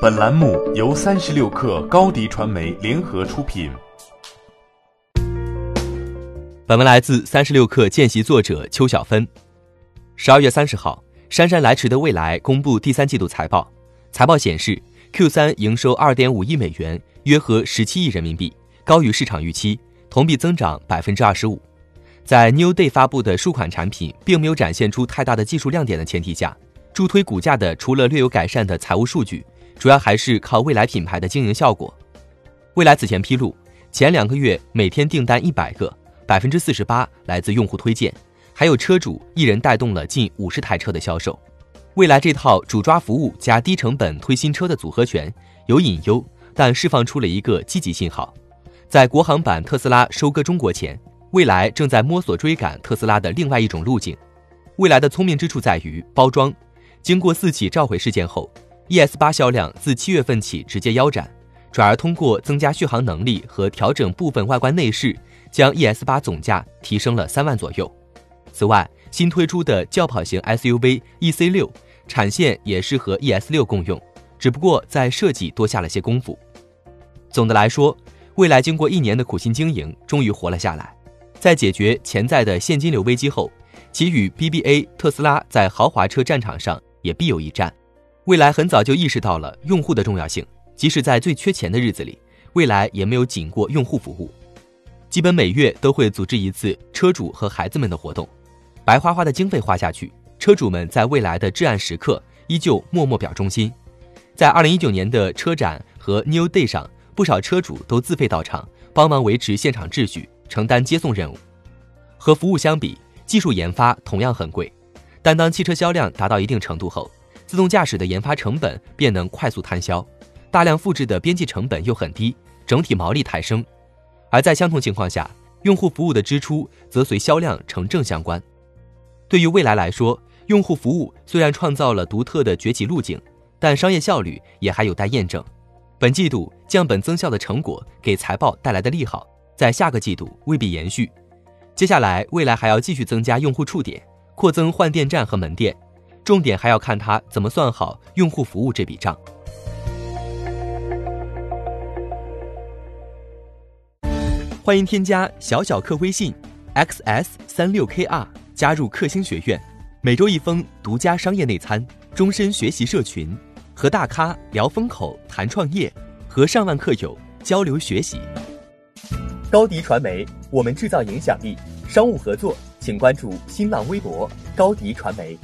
本栏目由三十六氪高低传媒联合出品。本文来自三十六氪见习作者邱小芬。十二月三十号，姗姗来迟的未来公布第三季度财报。财报显示，Q 三营收二点五亿美元，约合十七亿人民币，高于市场预期，同比增长百分之二十五。在 New Day 发布的数款产品并没有展现出太大的技术亮点的前提下，助推股价的除了略有改善的财务数据，主要还是靠未来品牌的经营效果。未来此前披露，前两个月每天订单一百个，百分之四十八来自用户推荐，还有车主一人带动了近五十台车的销售。未来这套主抓服务加低成本推新车的组合拳有隐忧，但释放出了一个积极信号。在国行版特斯拉收割中国前。未来正在摸索追赶特斯拉的另外一种路径。未来的聪明之处在于包装。经过四起召回事件后，ES 八销量自七月份起直接腰斩，转而通过增加续航能力和调整部分外观内饰，将 ES 八总价提升了三万左右。此外，新推出的轿跑型 SUV EC 六产线也是和 ES 六共用，只不过在设计多下了些功夫。总的来说，未来经过一年的苦心经营，终于活了下来。在解决潜在的现金流危机后，其与 BBA、特斯拉在豪华车战场上也必有一战。蔚来很早就意识到了用户的重要性，即使在最缺钱的日子里，蔚来也没有紧过用户服务，基本每月都会组织一次车主和孩子们的活动，白花花的经费花下去，车主们在未来的至暗时刻依旧默默表忠心。在2019年的车展和 New Day 上，不少车主都自费到场，帮忙维持现场秩序。承担接送任务，和服务相比，技术研发同样很贵。但当汽车销量达到一定程度后，自动驾驶的研发成本便能快速摊销，大量复制的边际成本又很低，整体毛利抬升。而在相同情况下，用户服务的支出则随销量成正相关。对于未来来说，用户服务虽然创造了独特的崛起路径，但商业效率也还有待验证。本季度降本增效的成果给财报带来的利好。在下个季度未必延续，接下来未来还要继续增加用户触点，扩增换电站和门店，重点还要看他怎么算好用户服务这笔账。欢迎添加小小客微信 xs 三六 kr 加入克星学院，每周一封独家商业内参，终身学习社群，和大咖聊风口谈创业，和上万客友交流学习。高迪传媒，我们制造影响力。商务合作，请关注新浪微博高迪传媒。